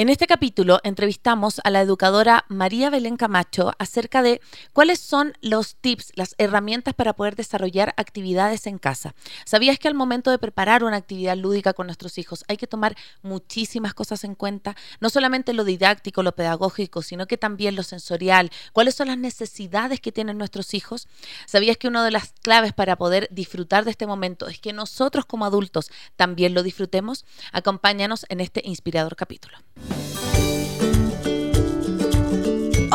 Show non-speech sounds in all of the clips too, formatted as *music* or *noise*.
En este capítulo entrevistamos a la educadora María Belén Camacho acerca de cuáles son los tips, las herramientas para poder desarrollar actividades en casa. ¿Sabías que al momento de preparar una actividad lúdica con nuestros hijos hay que tomar muchísimas cosas en cuenta? No solamente lo didáctico, lo pedagógico, sino que también lo sensorial. ¿Cuáles son las necesidades que tienen nuestros hijos? ¿Sabías que una de las claves para poder disfrutar de este momento es que nosotros como adultos también lo disfrutemos? Acompáñanos en este inspirador capítulo.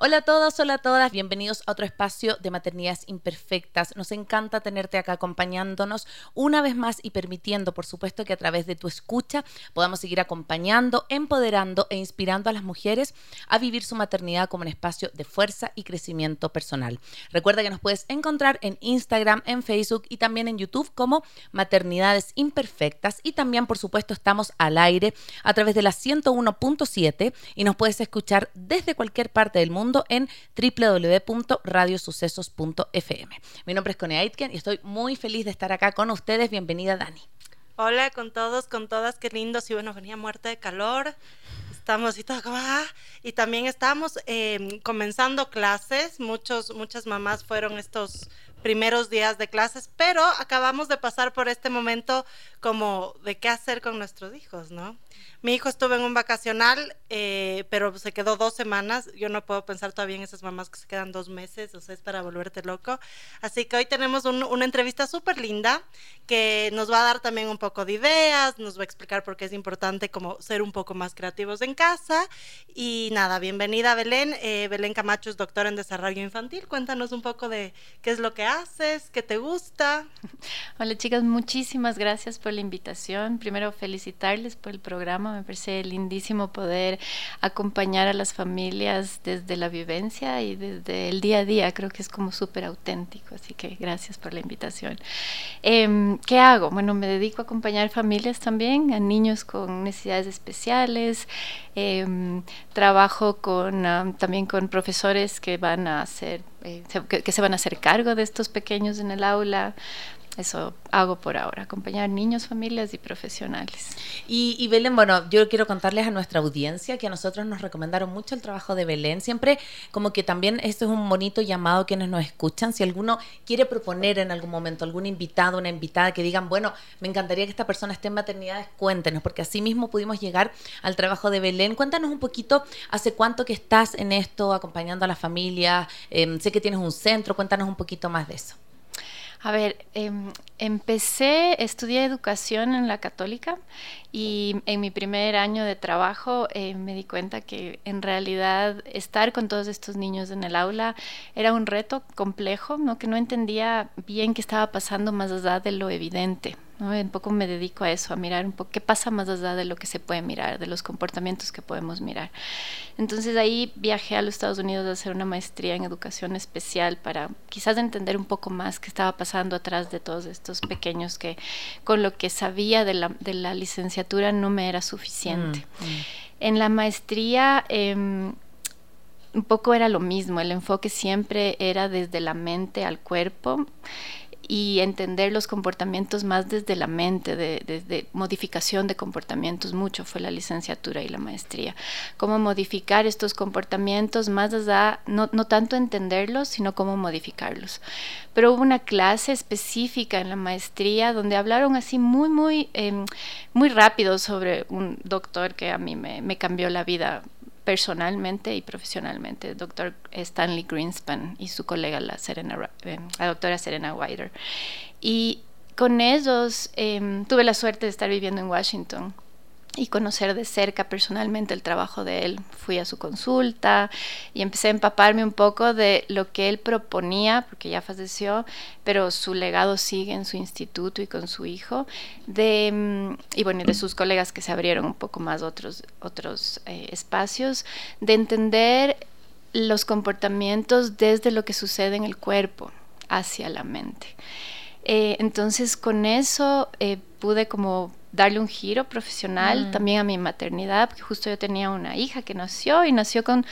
Hola a todos, hola a todas, bienvenidos a otro espacio de Maternidades Imperfectas. Nos encanta tenerte acá acompañándonos una vez más y permitiendo, por supuesto, que a través de tu escucha podamos seguir acompañando, empoderando e inspirando a las mujeres a vivir su maternidad como un espacio de fuerza y crecimiento personal. Recuerda que nos puedes encontrar en Instagram, en Facebook y también en YouTube como Maternidades Imperfectas y también, por supuesto, estamos al aire a través de la 101.7 y nos puedes escuchar desde cualquier parte del mundo en www.radiosucesos.fm. Mi nombre es Connie Aitken y estoy muy feliz de estar acá con ustedes. Bienvenida, Dani. Hola con todos, con todas, qué lindo. Sí, bueno, venía muerta de calor. Estamos y todo ah, y también estamos em, comenzando clases. Muchos, muchas mamás fueron estos primeros días de clases, pero acabamos de pasar por este momento como de qué hacer con nuestros hijos, ¿no? Mi hijo estuvo en un vacacional, eh, pero se quedó dos semanas. Yo no puedo pensar todavía en esas mamás que se quedan dos meses, o sea, es para volverte loco. Así que hoy tenemos una entrevista súper linda que nos va a dar también un poco de ideas, nos va a explicar por qué es importante como ser un poco más creativos en casa. Y nada, bienvenida Belén. Eh, Belén Camacho es doctora en desarrollo infantil. Cuéntanos un poco de qué es lo que haces, qué te gusta. *laughs* Hola chicas, muchísimas gracias por la invitación. Primero felicitarles por el programa me parece lindísimo poder acompañar a las familias desde la vivencia y desde el día a día. Creo que es como súper auténtico, así que gracias por la invitación. Em, ¿Qué hago? Bueno, me dedico a acompañar familias también, a niños con necesidades especiales. Em, trabajo con, también con profesores que van a hacer, eh, que se van a hacer cargo de estos pequeños en el aula, eso hago por ahora, acompañar niños, familias y profesionales. Y, Belén, bueno, yo quiero contarles a nuestra audiencia que a nosotros nos recomendaron mucho el trabajo de Belén. Siempre como que también esto es un bonito llamado a quienes nos escuchan. Si alguno quiere proponer en algún momento algún invitado, una invitada que digan, bueno, me encantaría que esta persona esté en maternidades, cuéntenos, porque así mismo pudimos llegar al trabajo de Belén. Cuéntanos un poquito, ¿hace cuánto que estás en esto, acompañando a la familia? Em, sé que tienes un centro, cuéntanos un poquito más de eso. A ver, em, empecé, estudié educación en la católica y en mi primer año de trabajo eh, me di cuenta que en realidad estar con todos estos niños en el aula era un reto complejo, ¿no? que no entendía bien qué estaba pasando más allá de lo evidente. Un poco me dedico a eso, a mirar un poco qué pasa más allá de lo que se puede mirar, de los comportamientos que podemos mirar. Entonces ahí viajé a los Estados Unidos a hacer una maestría en educación especial para quizás entender un poco más qué estaba pasando atrás de todos estos pequeños que con lo que sabía de la, de la licenciatura no me era suficiente. Mm, mm. En la maestría... Em, un poco era lo mismo, el enfoque siempre era desde la mente al cuerpo y entender los comportamientos más desde la mente, desde modificación de comportamientos, mucho fue la licenciatura y la maestría. Cómo modificar estos comportamientos, más allá, no, no tanto entenderlos, sino cómo modificarlos. Pero hubo una clase específica en la maestría donde hablaron así muy, muy, em, muy rápido sobre un doctor que a mí me cambió la vida personalmente y profesionalmente, el doctor Stanley Greenspan y su colega, la, la doctora Serena Wider. Y con ellos em, tuve la suerte de estar viviendo en Washington y conocer de cerca personalmente el trabajo de él. Fui a su consulta y empecé a empaparme un poco de lo que él proponía, porque ya falleció, pero su legado sigue en su instituto y con su hijo, de, mm, y bueno, de sus colegas que se abrieron un poco más otros, otros eh, espacios, de entender los comportamientos desde lo que sucede en el cuerpo hacia la mente. Eh, entonces con eso eh, pude como darle un giro profesional mm. también a mi maternidad, porque justo yo tenía una hija que nació y nació con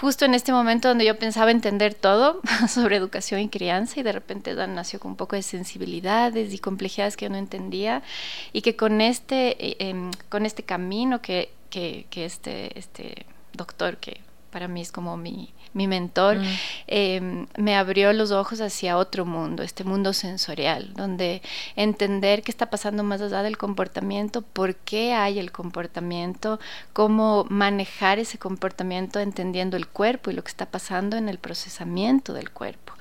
justo en este momento donde yo pensaba entender todo *laughs* sobre educación y crianza y de repente Dan nació con un poco de sensibilidades y complejidades que yo no entendía y que con este, eh, em, con este camino que, que, que este, este doctor que para mí es como mi, mi mentor, mm. em, me abrió los ojos hacia otro mundo, este mundo sensorial, donde entender qué está pasando más allá del comportamiento, por qué hay el comportamiento, cómo manejar ese comportamiento entendiendo el cuerpo y lo que está pasando en el procesamiento del cuerpo.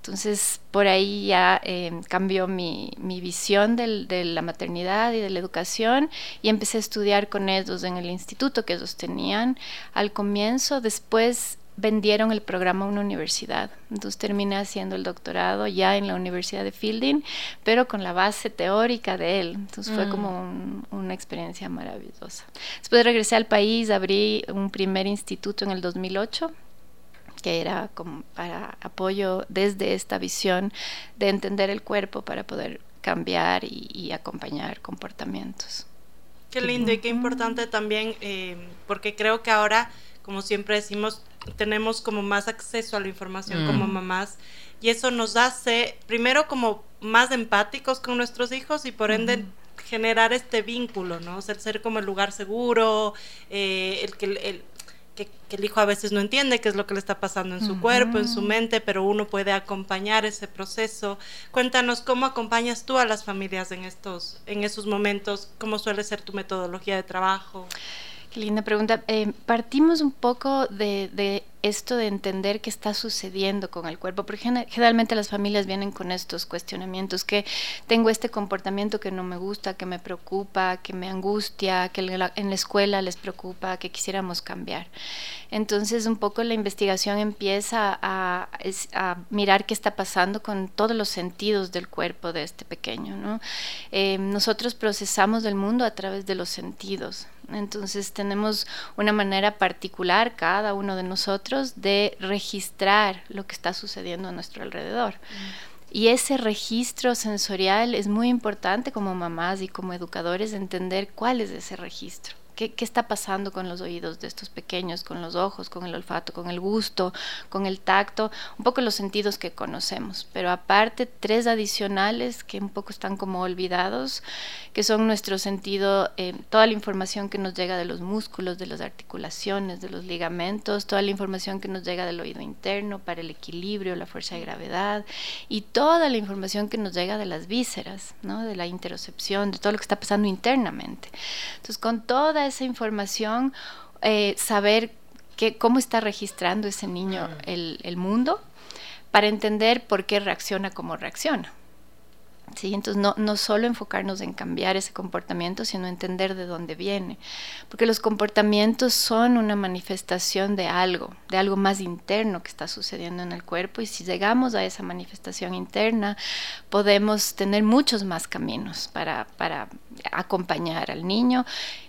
Entonces, por ahí ya em, cambió mi, mi visión del, de la maternidad y de la educación y empecé a estudiar con ellos en el instituto que ellos tenían al comienzo. Después vendieron el programa a una universidad. Entonces terminé haciendo el doctorado ya en la Universidad de Fielding, pero con la base teórica de él. Entonces fue mm. como una experiencia maravillosa. Después regresé al país, abrí un primer instituto en el 2008 que era como para apoyo desde esta visión de entender el cuerpo para poder cambiar y, acompañar comportamientos. Qué lindo y qué importante también, eh, porque creo que ahora, como siempre decimos, tenemos como más acceso a la información como mm. mamás y eso nos hace, primero, como más empáticos con nuestros hijos y por ende generar este vínculo, ¿no? O sea, el ser como el lugar seguro, eh, el que el, que, el hijo a veces no entiende qué es lo que le está pasando en su cuerpo, en su mente, pero uno puede acompañar ese proceso. Cuéntanos cómo acompañas tú a las familias en estos, en esos momentos, cómo suele ser tu metodología de trabajo. Qué linda pregunta. Eh, partimos un poco de, de esto de entender qué está sucediendo con el cuerpo, porque generalmente las familias vienen con estos cuestionamientos, que tengo este comportamiento que no me gusta, que me preocupa, que me angustia, que en la escuela les preocupa, que quisiéramos cambiar. Entonces un poco la investigación empieza a, mirar qué está pasando con todos los sentidos del cuerpo de este pequeño. Eh, nosotros procesamos el mundo a través de los sentidos. Entonces tenemos una manera particular, cada uno de nosotros, de registrar lo que está sucediendo a nuestro alrededor. Mm. Y ese registro sensorial es muy importante como mamás y como educadores entender cuál es ese registro. ¿Qué, está pasando con los oídos de estos pequeños, con los ojos, con el olfato, con el gusto, con el tacto? Un poco los sentidos que conocemos, pero aparte tres adicionales que un poco están como olvidados, que son nuestro sentido, eh, toda la información que nos llega de los músculos, de las articulaciones, de los ligamentos, toda la información que nos llega del oído interno para el equilibrio, la fuerza de gravedad y toda la información que nos llega de las vísceras, ¿no? de la interocepción, de todo lo que está pasando internamente. Entonces, con toda esa información, eh, saber que, cómo está registrando ese niño el, el mundo para entender por qué reacciona como reacciona. Entonces, no, no solo enfocarnos en cambiar ese comportamiento, sino entender de dónde viene. Porque los comportamientos son una manifestación de algo, de algo más interno que está sucediendo en el cuerpo. Y si llegamos a esa manifestación interna, podemos tener muchos más caminos para, para acompañar al niño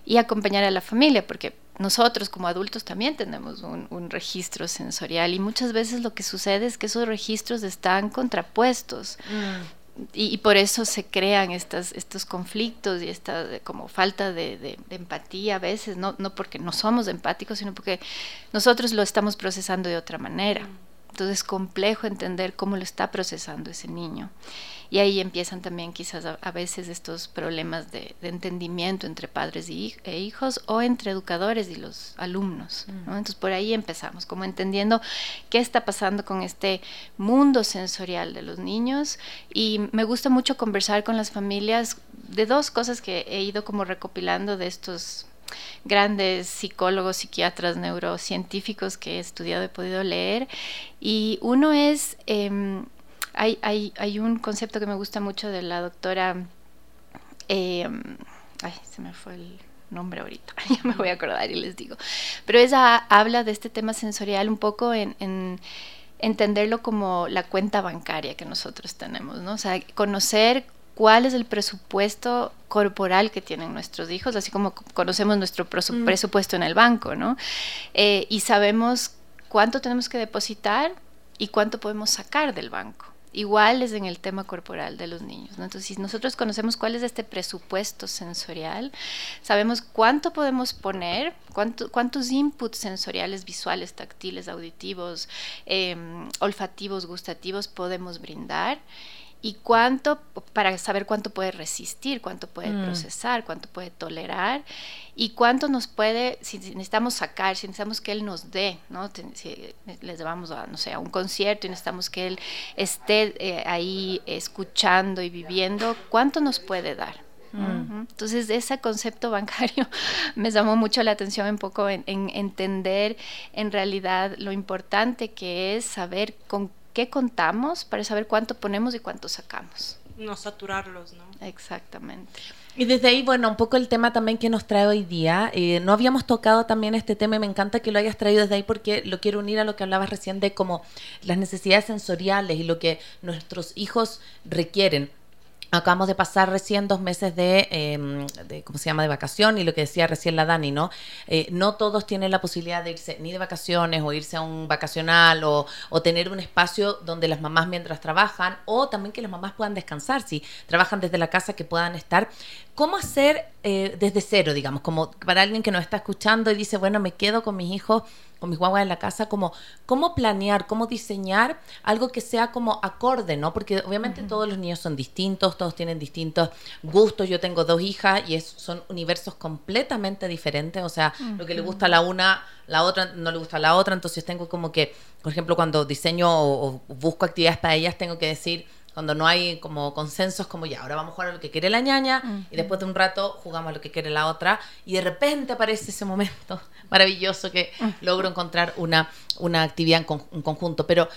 y acompañar a la familia, porque nosotros como adultos también tenemos un, registro sensorial y muchas veces lo que sucede es que esos registros están contrapuestos. Mm y, por eso se crean estas, estos conflictos y esta como falta de, empatía a veces, no, no porque no somos empáticos, sino porque nosotros lo estamos procesando de otra manera. Entonces es complejo entender cómo lo está procesando ese niño. Y ahí empiezan también quizás a, veces estos problemas de, entendimiento entre padres y, e hijos o entre educadores y los alumnos. Mm. Entonces por ahí empezamos, como entendiendo qué está pasando con este mundo sensorial de los niños. Y me gusta mucho conversar con las familias de dos cosas que he ido como recopilando de estos grandes psicólogos, psiquiatras, neurocientíficos que he estudiado, he podido leer. Y uno es em, hay, hay, hay un concepto que me gusta mucho de la doctora... Eh, ay, se me fue el nombre ahorita, *laughs* ya me voy a acordar y les digo. Pero ella habla de este tema sensorial un poco en, en entenderlo como la cuenta bancaria que nosotros tenemos, ¿no? O sea, conocer cuál es el presupuesto corporal que tienen nuestros hijos, así como conocemos nuestro mm. presupuesto en el banco, ¿no? Eh, y sabemos cuánto tenemos que depositar y cuánto podemos sacar del banco. Igual es en el tema corporal de los niños. ¿no? Entonces, si nosotros conocemos cuál es este presupuesto sensorial, sabemos cuánto podemos poner, cuántos inputs sensoriales, visuales, táctiles, auditivos, em, olfativos, gustativos podemos brindar y cuánto, para saber cuánto puede resistir, cuánto puede mm. procesar, cuánto puede tolerar y cuánto nos puede, si necesitamos sacar, si necesitamos que él nos dé, ¿no? Si les llevamos a, no sé, a un concierto y necesitamos que él esté eh, ahí escuchando y viviendo, ¿cuánto nos puede dar? Mm. Entonces, ese concepto bancario *laughs* me llamó mucho la atención un poco en, en, entender en realidad lo importante que es saber con qué contamos para saber cuánto ponemos y cuánto sacamos. No saturarlos, ¿no? Exactamente. Y desde ahí, bueno, un poco el tema también que nos trae hoy día. Eh, no habíamos tocado también este tema y me encanta que lo hayas traído desde ahí porque lo quiero unir a lo que hablabas recién de como las necesidades sensoriales y lo que nuestros hijos requieren. Acabamos de pasar recién dos meses de, ¿cómo se llama?, de vacación y lo que decía recién la Dani, ¿no? Eh, no todos tienen la posibilidad de irse ni de vacaciones o irse a un vacacional o, o, tener un espacio donde las mamás mientras trabajan o también que las mamás puedan descansar, si trabajan desde la casa que puedan estar. ¿Cómo hacer eh, desde cero, digamos, como para alguien que nos está escuchando y dice, bueno, me quedo con mis hijos con mis guaguas en la casa, como cómo planear, cómo diseñar algo que sea como acorde, ¿no? Porque obviamente todos los niños son distintos, todos tienen distintos gustos. Yo tengo dos hijas y es, son universos completamente diferentes, o sea, lo que le gusta a la una, la otra no le gusta a la otra, entonces tengo como que, por ejemplo, cuando diseño o busco actividades para ellas, tengo que decir, cuando no hay como consensos como ya, ahora vamos a jugar a lo que quiere la ñaña y después de un rato jugamos a lo que quiere la otra y de repente aparece ese momento *laughs* maravilloso que logro encontrar una, una actividad en, conjunto. Pero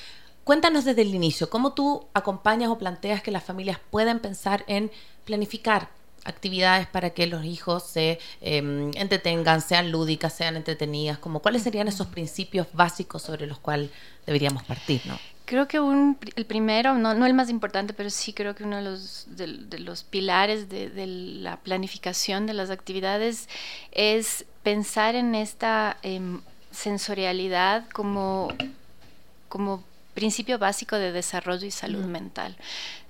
cuéntanos desde el inicio, ¿cómo tú acompañas o planteas que las familias puedan pensar en planificar actividades para que los hijos se em, entretengan, sean lúdicas, sean entretenidas, como cuáles serían esos principios básicos sobre los cuales deberíamos partir, ¿no? Creo que un, el primero, no, no, el más importante, pero sí creo que uno de los, de, los pilares de, de, la planificación de las actividades es pensar en esta em, sensorialidad como, como principio básico de desarrollo y salud mental.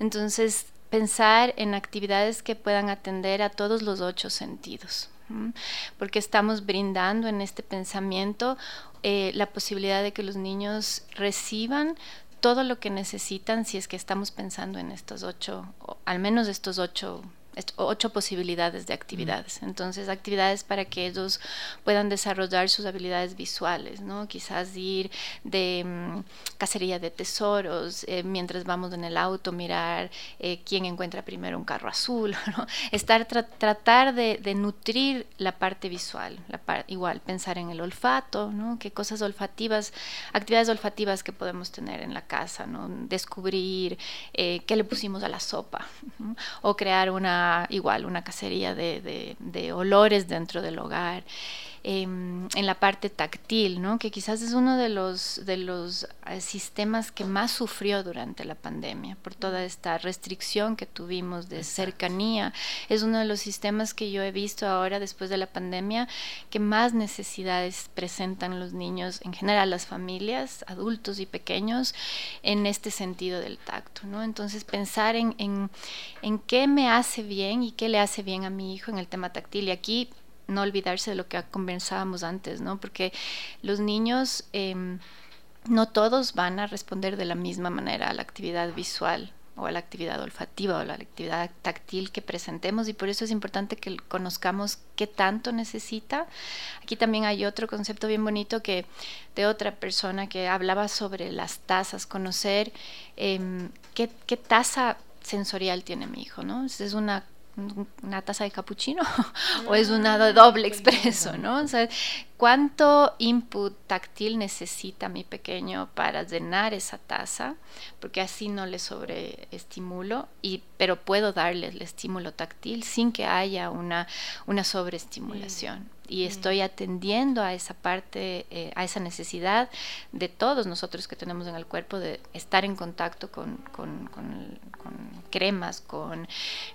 Entonces, pensar en actividades que puedan atender a todos los ocho sentidos porque estamos brindando en este pensamiento eh, la posibilidad de que los niños reciban todo lo que necesitan si es que estamos pensando en estos ocho, al menos estos ocho ocho posibilidades de actividades. Entonces, actividades para que ellos puedan desarrollar sus habilidades visuales, ¿no? Quizás ir de mm, cacería de tesoros, eh, mientras vamos en el auto, mirar eh, quién encuentra primero un carro azul, *laughs* ¿no? Estar, tratar de, nutrir la parte visual, la igual, pensar en el olfato, ¿no? Qué cosas olfativas, actividades olfativas que podemos tener en la casa, ¿no? Descubrir eh, qué le pusimos a la sopa, *laughs* o crear una igual, una cacería de, de olores dentro del hogar. Em, en la parte táctil, ¿no? que quizás es uno de los, de los eh, sistemas que más sufrió durante la pandemia, por toda esta restricción que tuvimos de cercanía. Es uno de los sistemas que yo he visto ahora, después de la pandemia, que más necesidades presentan los niños, en general las familias, adultos y pequeños, en este sentido del tacto. ¿no? Entonces, pensar en, en, en qué me hace bien y qué le hace bien a mi hijo en el tema táctil. Y aquí no olvidarse de lo que conversábamos antes, ¿no? Porque los niños em, no todos van a responder de la misma manera a la actividad visual o a la actividad olfativa o a la actividad táctil que presentemos y por eso es importante que conozcamos qué tanto necesita. Aquí también hay otro concepto bien bonito que de otra persona que hablaba sobre las tazas, conocer em, qué, qué tasa sensorial tiene mi hijo, ¿no? Es una una taza de capuchino *laughs* o es una doble expreso, ¿no? O sea, cuánto input táctil necesita mi pequeño para llenar esa taza, porque así no le sobreestimulo, y, pero puedo darle el estímulo táctil sin que haya una, una sobreestimulación. Y estoy atendiendo a esa parte, eh, a esa necesidad de todos nosotros que tenemos en el cuerpo de estar en contacto con, con, cremas, con,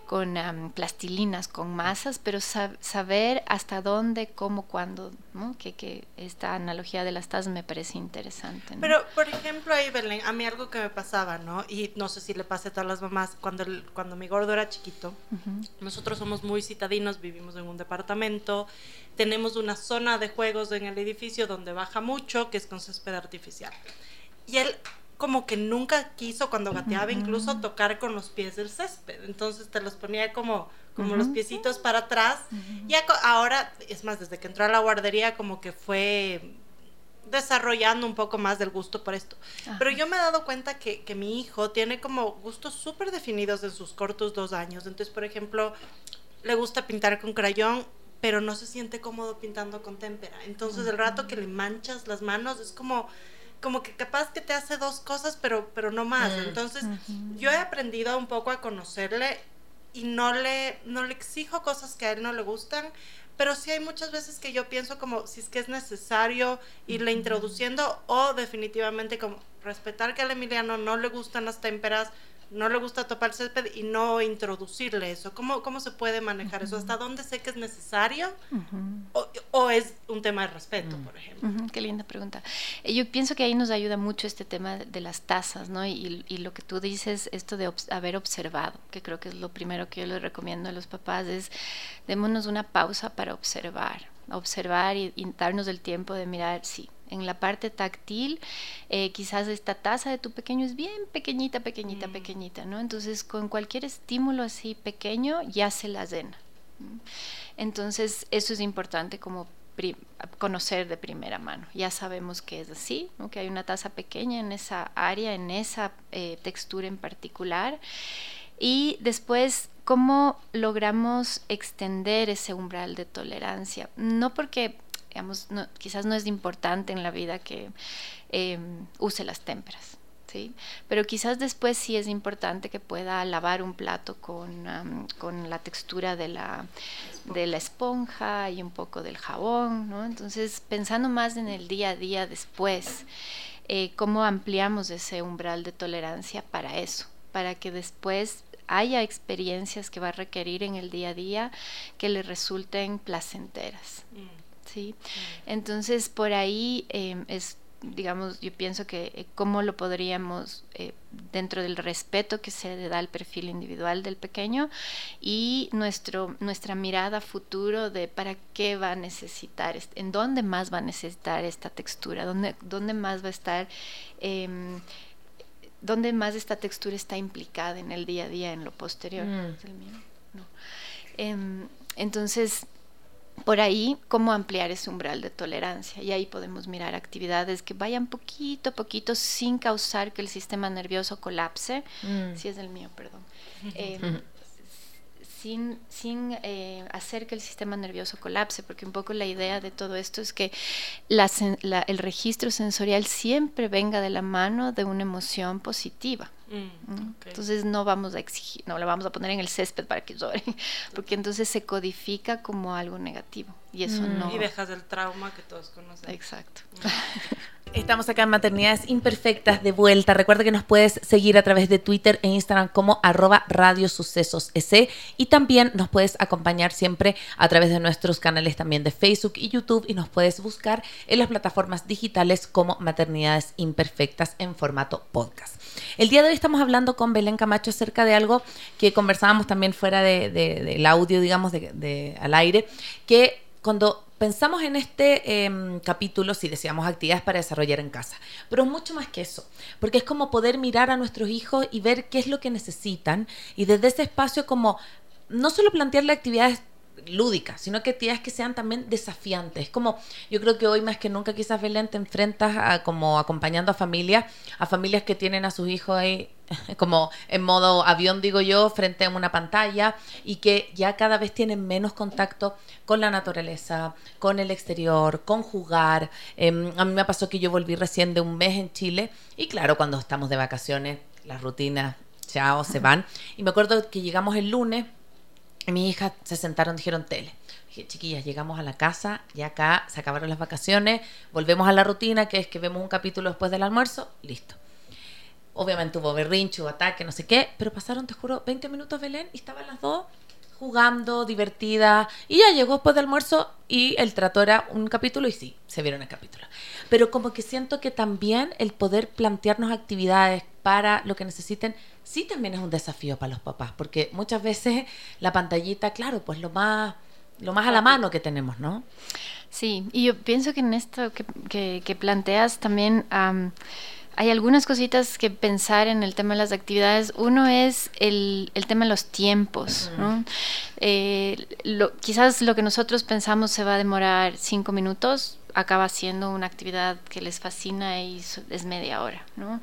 con plastilinas, con masas, pero saber hasta dónde, cómo, cuándo, ¿no? Que, que, esta analogía de las tazas me parece interesante. Pero, por ejemplo, ahí, Belén, a mí algo que me pasaba, ¿no? Y no sé si le pasa a todas las mamás, cuando, cuando mi gordo era chiquito, nosotros somos muy citadinos, vivimos en un departamento, tenemos una zona de juegos en el edificio donde baja mucho, que es con césped artificial. Y él como que nunca quiso cuando gateaba incluso tocar con los pies del césped. Entonces te los ponía como, como los piecitos para atrás. Y ahora, es más, desde que entró a la guardería como que fue desarrollando un poco más del gusto por esto. Pero yo me he dado cuenta que, que mi hijo tiene como gustos súper definidos en sus cortos dos años. Entonces, por ejemplo, le gusta pintar con crayón pero no se siente cómodo pintando con témpera. Entonces el rato que le manchas las manos es como como que capaz que te hace dos cosas, pero pero no más. Mm. Entonces, yo he aprendido un poco a conocerle y no le no le exijo cosas que a él no le gustan, pero sí hay muchas veces que yo pienso como si es que es necesario irle introduciendo o definitivamente como respetar que al Emiliano no le gustan las témperas, no le gusta topar el césped y no introducirle eso. ¿Cómo, cómo se puede manejar eso? ¿Hasta dónde sé que es necesario? o, es un tema de respeto, por ejemplo? Qué linda pregunta. Eh, yo pienso que ahí nos ayuda mucho este tema de las tasas, ¿no? Y, y lo que tú dices, esto de haber observado, que creo que es lo primero que yo les recomiendo a los papás, es démonos una pausa para observar, observar y, y darnos el tiempo de mirar, sí, en la parte táctil, eh, quizás esta taza de tu pequeño es bien pequeñita, pequeñita, mm. pequeñita, ¿no? Entonces, con cualquier estímulo así pequeño, ya se la llena. Entonces, eso es importante como conocer de primera mano. Ya sabemos que es así, que hay una taza pequeña en esa área, en esa eh, textura en particular. Y después, ¿cómo logramos extender ese umbral de tolerancia? No porque digamos, quizás no es importante en la vida que em, use las témperas. ¿Sí? Pero quizás después sí es importante que pueda lavar un plato con, con la textura de la, de la esponja y un poco del jabón, ¿no? Entonces, pensando más en el día a día después, eh, cómo ampliamos ese umbral de tolerancia para eso, para que después haya experiencias que va a requerir en el día a día que le resulten placenteras. Mm. ¿Sí? Entonces, por ahí em, es, digamos, yo pienso que eh, cómo lo podríamos, eh, dentro del respeto que se le da al perfil individual del pequeño y nuestro, nuestra mirada futuro de para qué va a necesitar, en dónde más va a necesitar esta textura, dónde, dónde más va a estar... Em, dónde más esta textura está implicada en el día a día, en lo posterior. Mm. Em, entonces, por ahí cómo ampliar ese umbral de tolerancia. Y ahí podemos mirar actividades que vayan poquito a poquito sin causar que el sistema nervioso colapse. Mm. Si es el mío, perdón. *laughs* Em, sin, sin eh, hacer que el sistema nervioso colapse, porque un poco la idea de todo esto es que el registro sensorial siempre venga de la mano de una emoción positiva. Mm, entonces no vamos a exigir, no la vamos a poner en el césped para que llore, *laughs* porque entonces se codifica como algo negativo y eso mm. no. Y dejas el trauma que todos conocen. Exacto. *laughs* Estamos acá en Maternidades Imperfectas de vuelta. Recuerda que nos puedes seguir a través de Twitter e Instagram como arroba Radio Sucesos y también nos puedes acompañar siempre a través de nuestros canales también de Facebook y YouTube y nos puedes buscar en las plataformas digitales como Maternidades Imperfectas en formato podcast. El día de hoy estamos hablando con Belén Camacho acerca de algo que conversábamos también fuera del audio, digamos, de, al aire, que cuando pensamos en este em, capítulo, si deseamos actividades para desarrollar en casa, pero es mucho más que eso, porque es como poder mirar a nuestros hijos y ver qué es lo que necesitan y desde ese espacio como no solo plantearle actividades lúdicas, sino que actividades que sean también desafiantes. Como yo creo que hoy más que nunca quizás Belén te enfrentas a, como acompañando a familias, a familias que tienen a sus hijos ahí *laughs* como en modo avión, digo yo, frente a una pantalla y que ya cada vez tienen menos contacto con la naturaleza, con el exterior, con jugar. Em, a mí me pasó que yo volví recién de un mes en Chile y claro, cuando estamos de vacaciones, las rutinas, chao, se van. Y me acuerdo que llegamos el lunes y mi hija se sentaron, dijeron tele. Dije, chiquillas, llegamos a la casa, y acá se acabaron las vacaciones, volvemos a la rutina, que es que vemos un capítulo después del almuerzo, listo Obviamente hubo berrinche, hubo ataque, no sé qué, pero pasaron, te juro, 20 minutos Belén y estaban las dos jugando, divertida, y ya llegó después del almuerzo y el trato era un capítulo y sí, se vieron el capítulo. Pero como que siento que también el poder plantearnos actividades para lo que necesiten, sí también es un desafío para los papás, porque muchas veces la pantallita, claro, pues lo más, lo más a la mano que tenemos, ¿no? Sí, y yo pienso que en esto que, que, planteas también hay algunas cositas que pensar en el tema de las actividades. Uno es el, el tema de los tiempos. ¿no? Eh, lo, quizás lo que nosotros pensamos se va a demorar cinco minutos, acaba siendo una actividad que les fascina y es media hora. ¿no?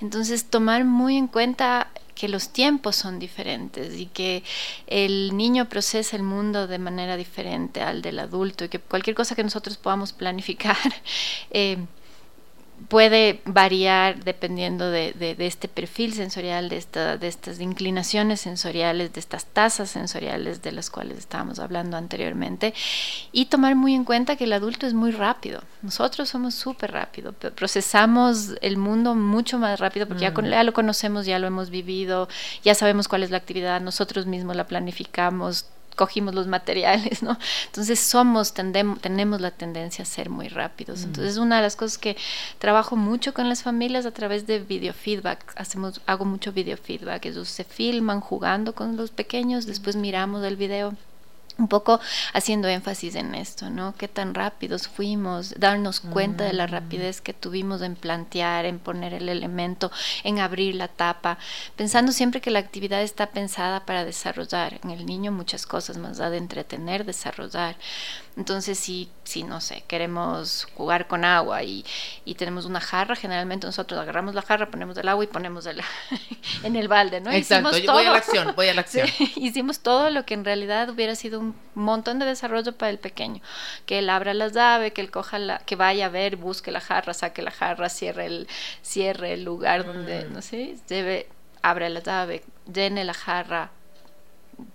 Entonces, tomar muy en cuenta que los tiempos son diferentes y que el niño procesa el mundo de manera diferente al del adulto y que cualquier cosa que nosotros podamos planificar *laughs* eh, puede variar dependiendo de, este perfil sensorial, de, esta, de estas inclinaciones sensoriales, de estas tasas sensoriales de las cuales estábamos hablando anteriormente, y tomar muy en cuenta que el adulto es muy rápido. Nosotros somos súper rápido, procesamos el mundo mucho más rápido porque ya, mm. ya lo conocemos, ya lo hemos vivido, ya sabemos cuál es la actividad, nosotros mismos la planificamos, cogimos los materiales, ¿no? Entonces somos, tenemos la tendencia a ser muy rápidos. Mm. Entonces una de las cosas que trabajo mucho con las familias a través de videofeedback, hacemos, hago mucho videofeedback, ellos se filman jugando con los pequeños, después miramos el video un poco haciendo énfasis en esto, ¿no? Qué tan rápidos fuimos, darnos cuenta de la mm. rapidez que tuvimos en plantear, en poner el elemento, en abrir la tapa, pensando siempre que la actividad está pensada para desarrollar en el niño muchas cosas más allá de entretener, desarrollar. Entonces, si, si no sé, queremos jugar con agua y, y, tenemos una jarra, generalmente nosotros agarramos la jarra, ponemos el agua y ponemos el, *laughs* en el balde, ¿no? Exacto, hicimos todo, voy a la acción, voy a la acción. *laughs* hicimos todo lo que en realidad hubiera sido un montón de desarrollo para el pequeño. Que él abra las llaves, que él coja la, que vaya a ver, busque la jarra, saque la jarra, cierre el, cierre el lugar donde, mm. no sé, debe, abre la llave, llene la jarra.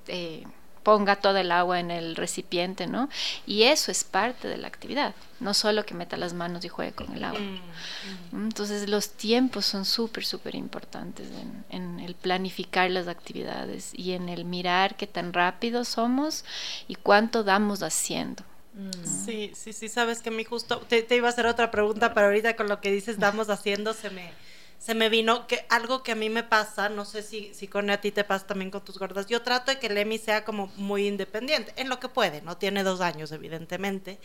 Eh, ponga toda el agua en el recipiente, ¿no? Y eso es parte de la actividad, no solo que meta las manos y juegue con el agua. Mm, mm. Entonces los tiempos son súper, súper importantes en, el planificar las actividades y en el mirar qué tan rápido somos y cuánto damos haciendo. Mm. Sí, sí, sí, sabes que a mí justo, te, te iba a hacer otra pregunta, pero ahorita con lo que dices damos haciendo se me se me vino que algo que a mí me pasa, no sé si, si con a ti te pasa también con tus gordas, yo trato de que Lemmy sea como muy independiente, en lo que puede, no tiene dos años evidentemente,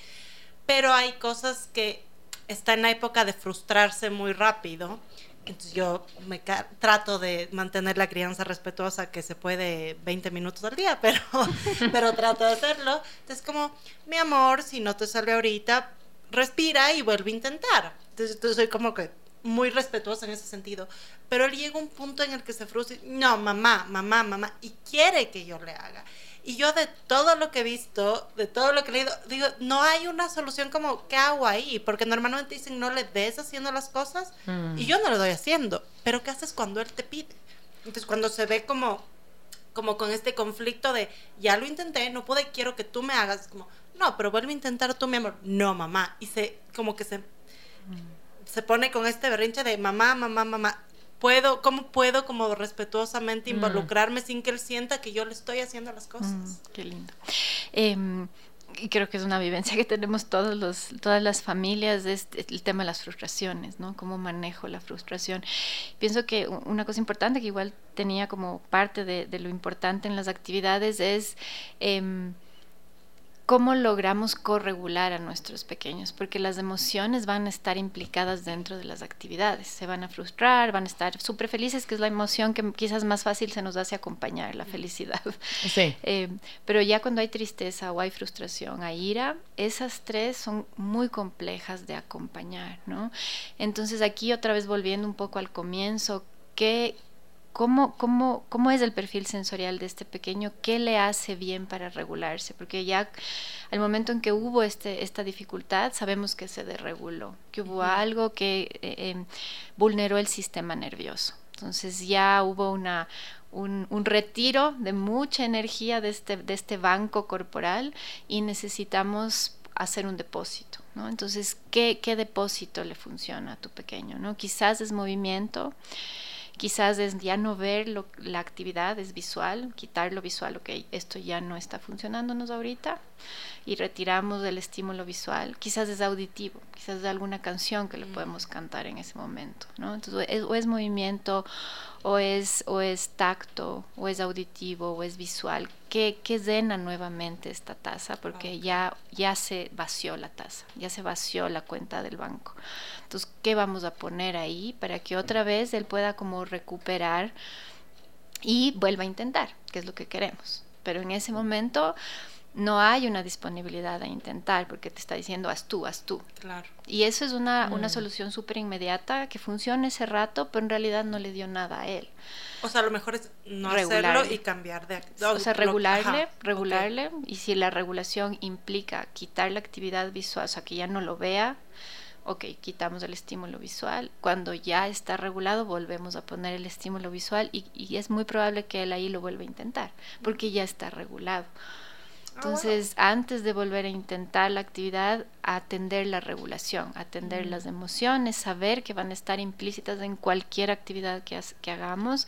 pero hay cosas que está en la época de frustrarse muy rápido, entonces yo me trato de mantener la crianza respetuosa que se puede 20 minutos al día, *laughs* pero, pero trato de hacerlo. Entonces como, mi amor, si no te sale ahorita, respira y vuelve a intentar. Entonces, entonces soy como que muy respetuosa en ese sentido, pero él llega a un punto en el que se frustra, no, mamá, mamá, mamá, y quiere que yo le haga. Y yo de todo lo que he visto, de todo lo que he leído, digo, no hay una solución como, ¿qué hago ahí? Porque normalmente dicen, no le des haciendo las cosas, mm. y yo no lo doy haciendo, pero ¿qué haces cuando él te pide? Entonces, cuando se ve como, como con este conflicto de, ya lo intenté, no pude, quiero que tú me hagas, como, no, pero vuelve a intentar tú, mi amor. No, mamá. Y se, como que se... Se pone con este berrinche de mamá, mamá, mamá. ¿Puedo, ¿Cómo puedo como respetuosamente mm. involucrarme sin que él sienta que yo le estoy haciendo las cosas? Mm, qué lindo. Em, y creo que es una vivencia que tenemos todos los, todas las familias, es el tema de las frustraciones, ¿no? Cómo manejo la frustración. Pienso que una cosa importante que igual tenía como parte de, lo importante en las actividades es... Em, cómo logramos corregular a nuestros pequeños, porque las emociones van a estar implicadas dentro de las actividades, se van a frustrar, van a estar súper felices, que es la emoción que quizás más fácil se nos hace acompañar, la felicidad. Sí. *laughs* Eh, pero ya cuando hay tristeza o hay frustración, hay ira, esas tres son muy complejas de acompañar, ¿no? Entonces aquí otra vez volviendo un poco al comienzo, ¿qué, ¿Cómo, cómo, cómo es el perfil sensorial de este pequeño? ¿Qué le hace bien para regularse? Porque ya al momento en que hubo este, esta dificultad, sabemos que se desreguló, que hubo algo que eh, em, vulneró el sistema nervioso. Entonces ya hubo una, un, un, retiro de mucha energía de este, de este banco corporal y necesitamos hacer un depósito. ¿no? Entonces, ¿qué, ¿qué depósito le funciona a tu pequeño? ¿no? Quizás es movimiento quizás es ya no ver lo, la actividad, es visual, quitar lo visual, ok, esto ya no está funcionándonos ahorita y retiramos el estímulo visual, quizás es auditivo, quizás es alguna canción que le mm. podemos cantar en ese momento, ¿no? Entonces, es, o es movimiento, o es, o es tacto, o es auditivo, o es visual, que, que llena nuevamente esta taza, porque ya, ya se vació la taza, ya se vació la cuenta del banco. Entonces, ¿qué vamos a poner ahí para que otra vez él pueda como recuperar y vuelva a intentar, que es lo que queremos? Pero en ese momento no hay una disponibilidad a intentar porque te está diciendo haz tú, haz tú. Claro. Y eso es una, una Mm. solución súper inmediata que funciona ese rato, pero en realidad no le dio nada a él. O sea, lo mejor es no Regularle. hacerlo y cambiar de act- O sea, lo- regularle, ajá, regularle, y si la regulación implica quitar la actividad visual, o sea, que ya no lo vea, ok, quitamos el estímulo visual. Cuando ya está regulado, volvemos a poner el estímulo visual y, y es muy probable que él ahí lo vuelva a intentar, porque ya está regulado. Ah, bueno. Entonces, antes de volver a intentar la actividad, atender la regulación, atender Mm. las emociones, saber que van a estar implícitas en cualquier actividad que, que hagamos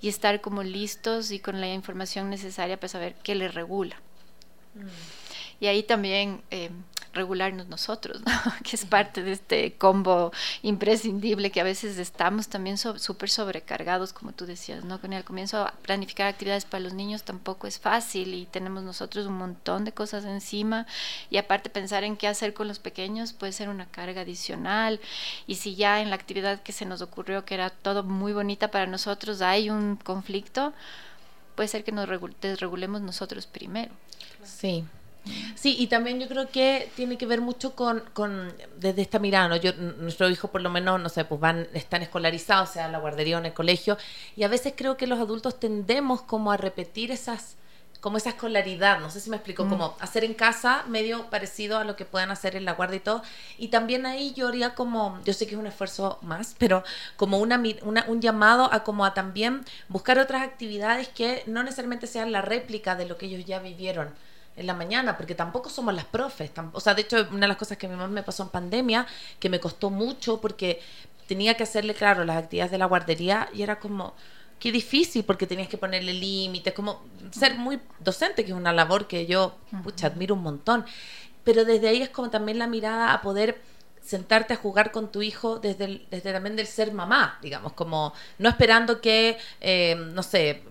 y estar como listos y con la información necesaria para saber qué le regula. Mm. Y ahí también eh, regularnos nosotros, ¿no? *laughs* que es parte de este combo imprescindible que a veces estamos también so- súper sobrecargados, como tú decías, ¿no? Con el comienzo planificar actividades para los niños tampoco es fácil y tenemos nosotros un montón de cosas encima y aparte pensar en qué hacer con los pequeños puede ser una carga adicional y si ya en la actividad que se nos ocurrió que era todo muy bonita para nosotros hay un conflicto, puede ser que nos regu- desregulemos nosotros primero. Sí. Sí, y también yo creo que tiene que ver mucho con, con desde esta mirada, ¿no? Yo, n- nuestro hijo por lo menos, no sé, pues van, están escolarizados, o sea, en la guardería o en el colegio, y a veces creo que los adultos tendemos como a repetir esas, como esa escolaridad, no sé si me explico, Mm. como hacer en casa medio parecido a lo que puedan hacer en la guardia y todo, y también ahí yo haría como, yo sé que es un esfuerzo más, pero como una, una- un llamado a como a también buscar otras actividades que no necesariamente sean la réplica de lo que ellos ya vivieron en la mañana, porque tampoco somos las profes. o sea, de hecho, una de las cosas que a mi mamá me pasó en pandemia, que me costó mucho porque tenía que hacerle, claro, las actividades de la guardería y era como, qué difícil porque tenías que ponerle límites, como ser muy docente, que es una labor que yo, pucha, admiro un montón. Pero desde ahí es como también la mirada a poder sentarte a jugar con tu hijo desde, el- desde también del ser mamá, digamos, como no esperando que, eh, no sé,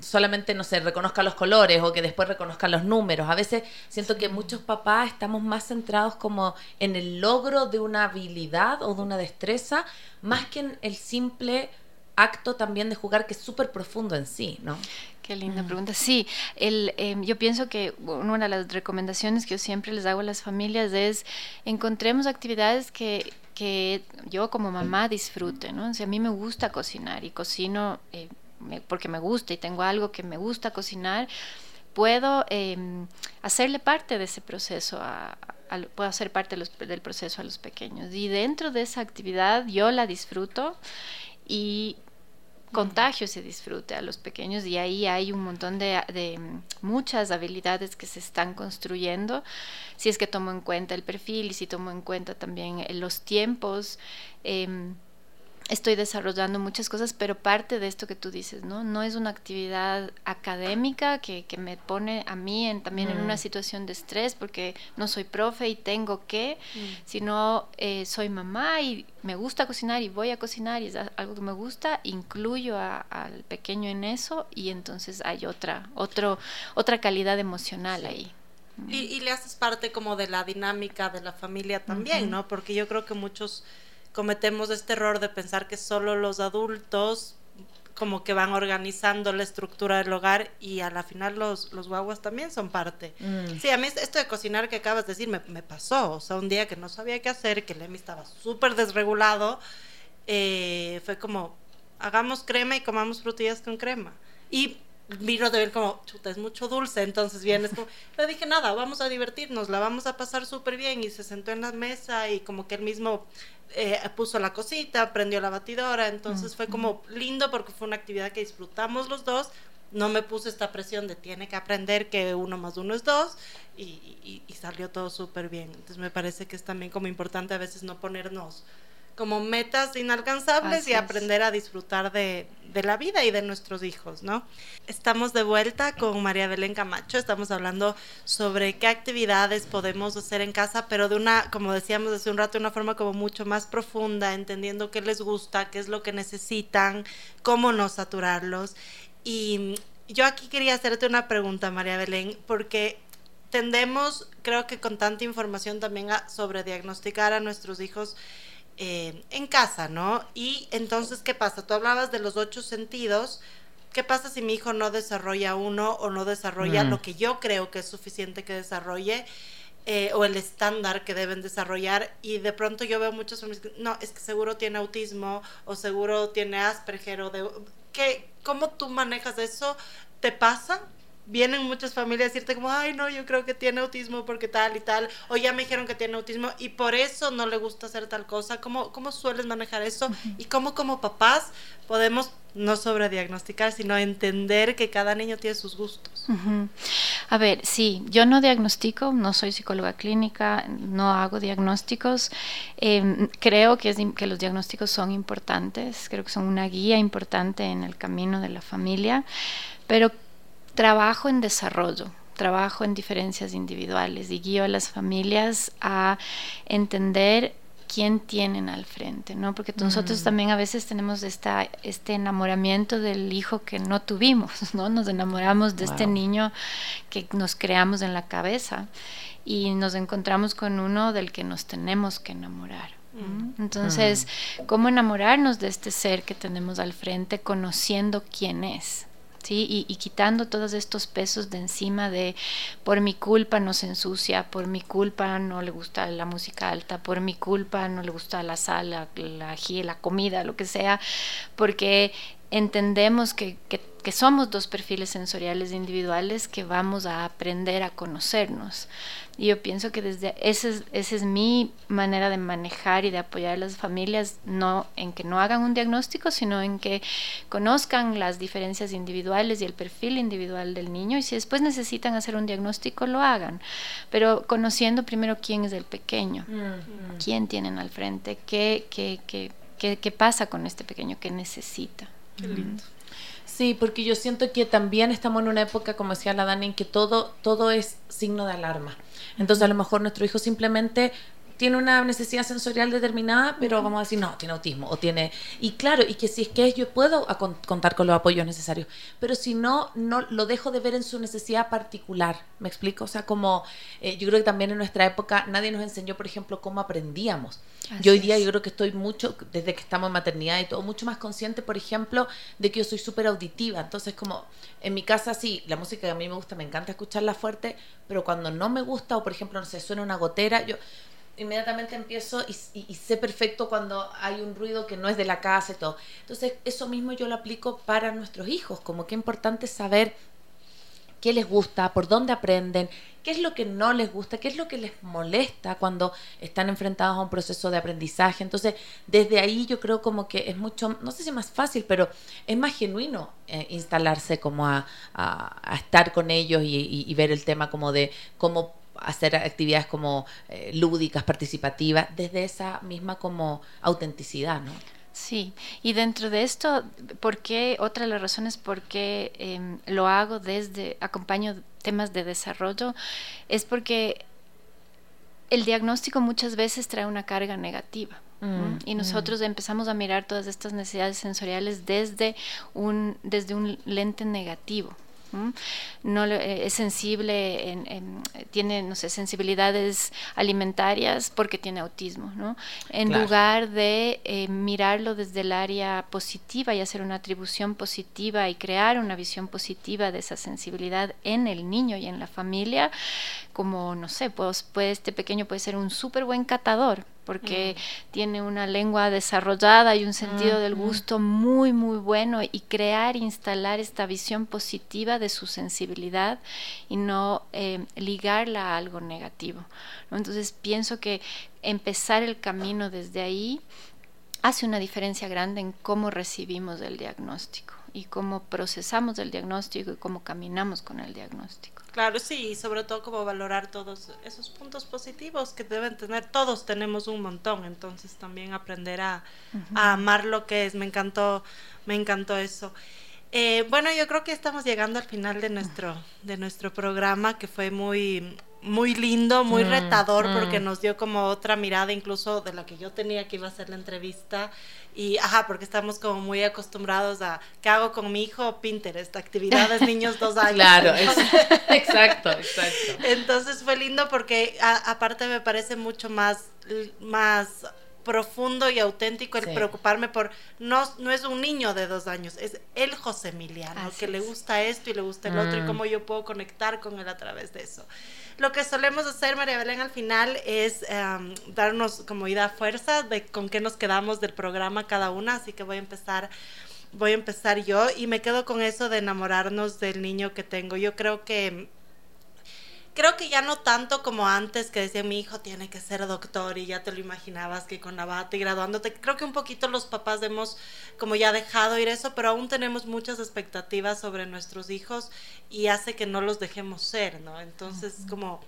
solamente, no sé, reconozca los colores o que después reconozca los números. A veces siento que muchos papás estamos más centrados como en el logro de una habilidad o de una destreza, más que en el simple acto también de jugar que es súper profundo en sí, ¿no? Qué linda pregunta. Sí, el, em, yo pienso que una de las recomendaciones que yo siempre les hago a las familias es encontremos actividades que, que yo como mamá disfrute, ¿no? O sea, a mí me gusta cocinar y cocino eh, me- porque me gusta y tengo algo que me gusta cocinar, puedo em, hacerle parte de ese proceso a, a- a- puedo hacer parte los- del proceso a los pequeños. Y dentro de esa actividad yo la disfruto y contagio ese disfrute a los pequeños y ahí hay un montón de, de, mm, muchas habilidades que se están construyendo. Si es que tomo en cuenta el perfil y si tomo en cuenta también eh, los tiempos em, estoy desarrollando muchas cosas, pero parte de esto que tú dices, ¿no? No es una actividad académica que, que me pone a mí en, también en una Mm. situación de estrés porque no soy profe y tengo que, Mm. sino eh, soy mamá y me gusta cocinar y voy a cocinar y es algo que me gusta, incluyo a- al pequeño en eso y entonces hay otra, otro, otra calidad emocional ahí. Y, le haces parte como de la dinámica de la familia también, ¿no? Porque yo creo que muchos cometemos este error de pensar que solo los adultos como que van organizando la estructura del hogar y a la final los, los guaguas también son parte. Mm. Sí, a mí esto de cocinar que acabas de decir me, me, pasó, o sea, un día que no sabía qué hacer, que Lemmy estaba súper desregulado, eh, fue como, hagamos crema y comamos frutillas con crema. Y de ver como, chuta, es mucho dulce, entonces vienes como, le dije, nada, vamos a divertirnos, la vamos a pasar súper bien, y se sentó en la mesa y como que él mismo eh, puso la cosita, prendió la batidora, entonces fue como lindo porque fue una actividad que disfrutamos los dos, no me puse esta presión de tiene que aprender que uno más uno es dos, y, y salió todo súper bien, entonces me parece que es también como importante a veces no ponernos como metas inalcanzables y aprender a disfrutar de, la vida y de nuestros hijos, ¿no? Estamos de vuelta con María Belén Camacho, estamos hablando sobre qué actividades podemos hacer en casa, pero de una, como decíamos hace un rato, de una forma como mucho más profunda, entendiendo qué les gusta, qué es lo que necesitan, cómo no saturarlos. Y yo aquí quería hacerte una pregunta, María Belén, porque tendemos, creo que con tanta información también a sobrediagnosticar a nuestros hijos eh, en casa, ¿no? Y entonces, ¿qué pasa? Tú hablabas de los ocho sentidos. ¿Qué pasa si mi hijo no desarrolla uno o no desarrolla mm. lo que yo creo que es suficiente que desarrolle? Eh, o el estándar que deben desarrollar y de pronto yo veo muchas familias que no, es que seguro tiene autismo o seguro tiene Asperger o de... ¿qué, ¿Cómo tú manejas eso? ¿Te pasa? Vienen muchas familias a decirte como, ay, no, yo creo que tiene autismo porque tal y tal, o ya me dijeron que tiene autismo y por eso no le gusta hacer tal cosa. ¿Cómo, cómo sueles manejar eso? Y cómo como papás podemos no sobrediagnosticar, sino entender que cada niño tiene sus gustos. A ver, sí, yo no diagnostico, no soy psicóloga clínica, no hago diagnósticos. Em, creo que, es, que los diagnósticos son importantes, creo que son una guía importante en el camino de la familia, pero trabajo en desarrollo, trabajo en diferencias individuales y guío a las familias a entender quién tienen al frente, ¿no? Porque nosotros mm. también a veces tenemos esta, este enamoramiento del hijo que no tuvimos, *laughs* ¿no? Nos enamoramos de este niño que nos creamos en la cabeza y nos encontramos con uno del que nos tenemos que enamorar. Mm. Entonces, ¿cómo enamorarnos de este ser que tenemos al frente conociendo quién es? ¿Sí? Y, quitando todos estos pesos de encima de por mi culpa no se ensucia, por mi culpa no le gusta la música alta, por mi culpa no le gusta la sal, la, la, la comida, lo que sea, porque entendemos que, que, somos dos perfiles sensoriales individuales que vamos a aprender a conocernos. Y yo pienso que desde esa es, esa es mi manera de manejar y de apoyar a las familias, no en que no hagan un diagnóstico, sino en que conozcan las diferencias individuales y el perfil individual del niño y si después necesitan hacer un diagnóstico, lo hagan. Pero conociendo primero quién es el pequeño, quién tienen al frente, qué, qué, qué, qué, qué pasa con este pequeño, qué necesita. Qué lindo. Sí, porque yo siento que también estamos en una época, como decía la Dani, en que todo, todo es signo de alarma. Entonces, a lo mejor nuestro hijo simplemente tiene una necesidad sensorial determinada, pero vamos a decir, no, tiene autismo o tiene... Y claro, y que si es que yo puedo contar con los apoyos necesarios, pero si no, no lo dejo de ver en su necesidad particular, ¿me explico? O sea, como eh, yo creo que también en nuestra época nadie nos enseñó, por ejemplo, cómo aprendíamos. yo hoy día yo creo que estoy mucho, desde que estamos en maternidad y todo, mucho más consciente, por ejemplo, de que yo soy súper auditiva. Entonces, como en mi casa, sí, la música que a mí me gusta, me encanta escucharla fuerte, pero cuando no me gusta o, por ejemplo, no sé, suena una gotera, yo inmediatamente empiezo y, sé perfecto cuando hay un ruido que no es de la casa y todo. Entonces, eso mismo yo lo aplico para nuestros hijos, como que importante saber qué les gusta, por dónde aprenden, qué es lo que no les gusta, qué es lo que les molesta cuando están enfrentados a un proceso de aprendizaje. Entonces, desde ahí yo creo como que es mucho, no sé si más fácil, pero es más genuino eh, instalarse como a, estar con ellos y, y, ver el tema como de cómo hacer actividades como eh, lúdicas, participativas, desde esa misma como autenticidad, ¿no? Sí, y dentro de esto, ¿por qué? Otra de las razones por qué em, lo hago desde, acompaño temas de desarrollo, es porque el diagnóstico muchas veces trae una carga negativa. Mm, y mm. nosotros empezamos a mirar todas estas necesidades sensoriales desde un, desde un lente negativo. No eh, es sensible, en, tiene, no sé, sensibilidades alimentarias porque tiene autismo, ¿no? En lugar de eh, mirarlo desde el área positiva y hacer una atribución positiva y crear una visión positiva de esa sensibilidad en el niño y en la familia, como, no sé, pues, pues este pequeño puede ser un súper buen catador, porque mm. tiene una lengua desarrollada y un sentido del gusto muy, muy bueno y crear, instalar esta visión positiva de su sensibilidad y no eh, ligarla a algo negativo. Entonces pienso que empezar el camino desde ahí hace una diferencia grande en cómo recibimos el diagnóstico y cómo procesamos el diagnóstico y cómo caminamos con el diagnóstico. Claro, sí, y sobre todo como valorar todos esos puntos positivos que deben tener, todos tenemos un montón, entonces también aprender a, amar lo que es, me encantó, me encantó eso. Eh, bueno, yo creo que estamos llegando al final de nuestro, de nuestro programa, que fue muy, muy lindo, muy mm, retador, porque mm. nos dio como otra mirada incluso de la que yo tenía que iba a hacer la entrevista. Y, ajá, porque estamos como muy acostumbrados a, ¿qué hago con mi hijo? Pinterest, actividades niños dos años. Claro, *laughs* exacto, exacto. Entonces fue lindo porque aparte me parece mucho más, más profundo y auténtico el preocuparme por no no es un niño de dos años es el José Emiliano que le gusta esto y le gusta el otro y mm. cómo yo puedo conectar con él a través de eso lo que solemos hacer, María Belén, al final es em, darnos como idea fuerza de con qué nos quedamos del programa cada una, así que voy a empezar voy a empezar yo y me quedo con eso de enamorarnos del niño que tengo. Yo creo que creo que ya no tanto como antes que decía mi hijo tiene que ser doctor y ya te lo imaginabas que con la bata y graduándote. Creo que un poquito los papás hemos como ya dejado ir eso, pero aún tenemos muchas expectativas sobre nuestros hijos y hace que no los dejemos ser, ¿no? Entonces como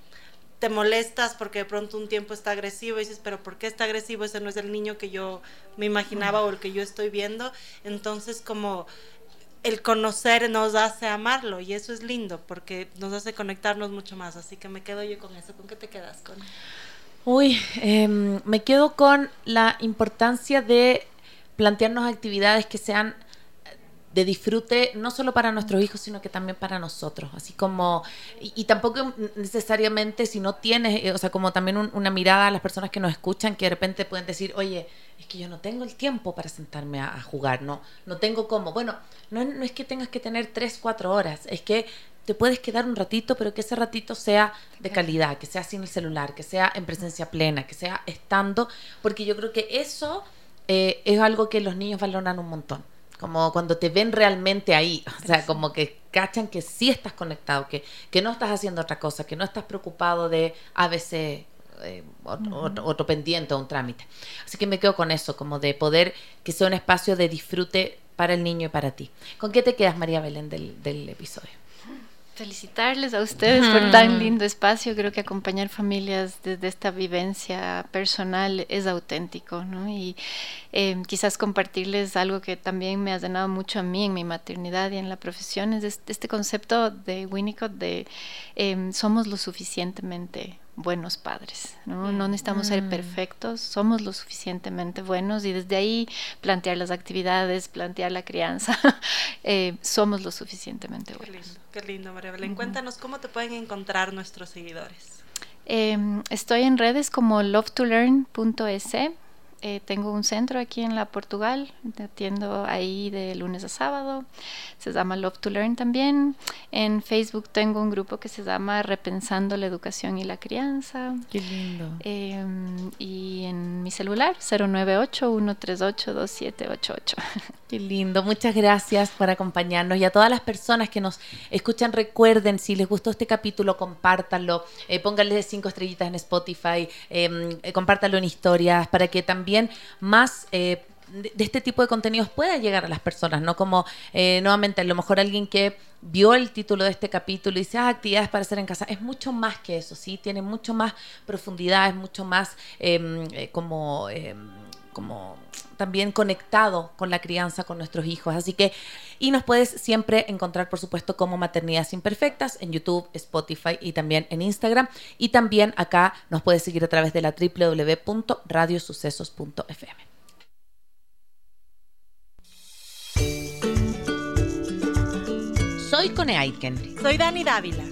te molestas porque de pronto un tiempo está agresivo y dices, pero ¿por qué está agresivo? Ese no es el niño que yo me imaginaba o el que yo estoy viendo. Entonces como el conocer nos hace amarlo y eso es lindo porque nos hace conectarnos mucho más. Así que me quedo yo con eso. ¿Con qué te quedas con? Uy, em, me quedo con la importancia de plantearnos actividades que sean de disfrute no solo para nuestros hijos, sino que también para nosotros. Así como, y, tampoco necesariamente si no tienes, eh, o sea, como también una mirada a las personas que nos escuchan que de repente pueden decir, oye, es que yo no tengo el tiempo para sentarme a, jugar, no, no tengo cómo. Bueno, no, no es que tengas que tener tres, cuatro horas, es que te puedes quedar un ratito, pero que ese ratito sea de calidad, que sea sin el celular, que sea en presencia plena, que sea estando, porque yo creo que eso eh, es algo que los niños valoran un montón como cuando te ven realmente ahí, *laughs* o sea, como que cachan que sí estás conectado, que, que no estás haciendo otra cosa, que no estás preocupado de ABC eh, otro, pendiente o un trámite. Así que me quedo con eso, como de poder que sea un espacio de disfrute para el niño y para ti. ¿Con qué te quedas, María Belén, del, del episodio? Felicitarles a ustedes por tan lindo espacio. Creo que acompañar familias desde esta vivencia personal es auténtico, ¿no? Y em, quizás compartirles algo que también me ha llenado mucho a mí en mi maternidad y en la profesión, es este, este concepto de Winnicott de em, somos lo suficientemente buenos padres. ¿no? no necesitamos ser mm. perfectos, somos lo suficientemente buenos y desde ahí plantear las actividades, plantear la crianza, *laughs* eh, somos lo suficientemente buenos. Qué lindo, qué lindo María Belén. Cuéntanos cómo te pueden encontrar nuestros seguidores. Em, estoy en redes como lovetolearn.es eh, tengo un centro aquí en la Portugal, atiendo ahí de lunes a sábado, se llama Love to Learn también. En Facebook tengo un grupo que se llama Repensando la Educación y la Crianza. Qué lindo. Em, y en mi celular, 098-138-2788. *laughs* Qué lindo, muchas gracias por acompañarnos y a todas las personas que nos escuchan, recuerden, si les gustó este capítulo, compártanlo, eh, pónganle cinco estrellitas en Spotify, em, eh, compártanlo en historias para que también más eh, de, este tipo de contenidos pueda llegar a las personas, ¿no? Como eh, nuevamente, a lo mejor alguien que vio el título de este capítulo y dice, ah, actividades para hacer en casa, es mucho más que eso, ¿sí? Tiene mucho más profundidad, es mucho más em, eh, como, em, como también conectado con la crianza, con nuestros hijos. Así que, y nos puedes siempre encontrar, por supuesto, como Maternidades Imperfectas en YouTube, Spotify y también en Instagram. Y también acá nos puedes seguir a través de la www.radiosucesos.fm. Soy Cone Aiken. Soy Dani Dávila.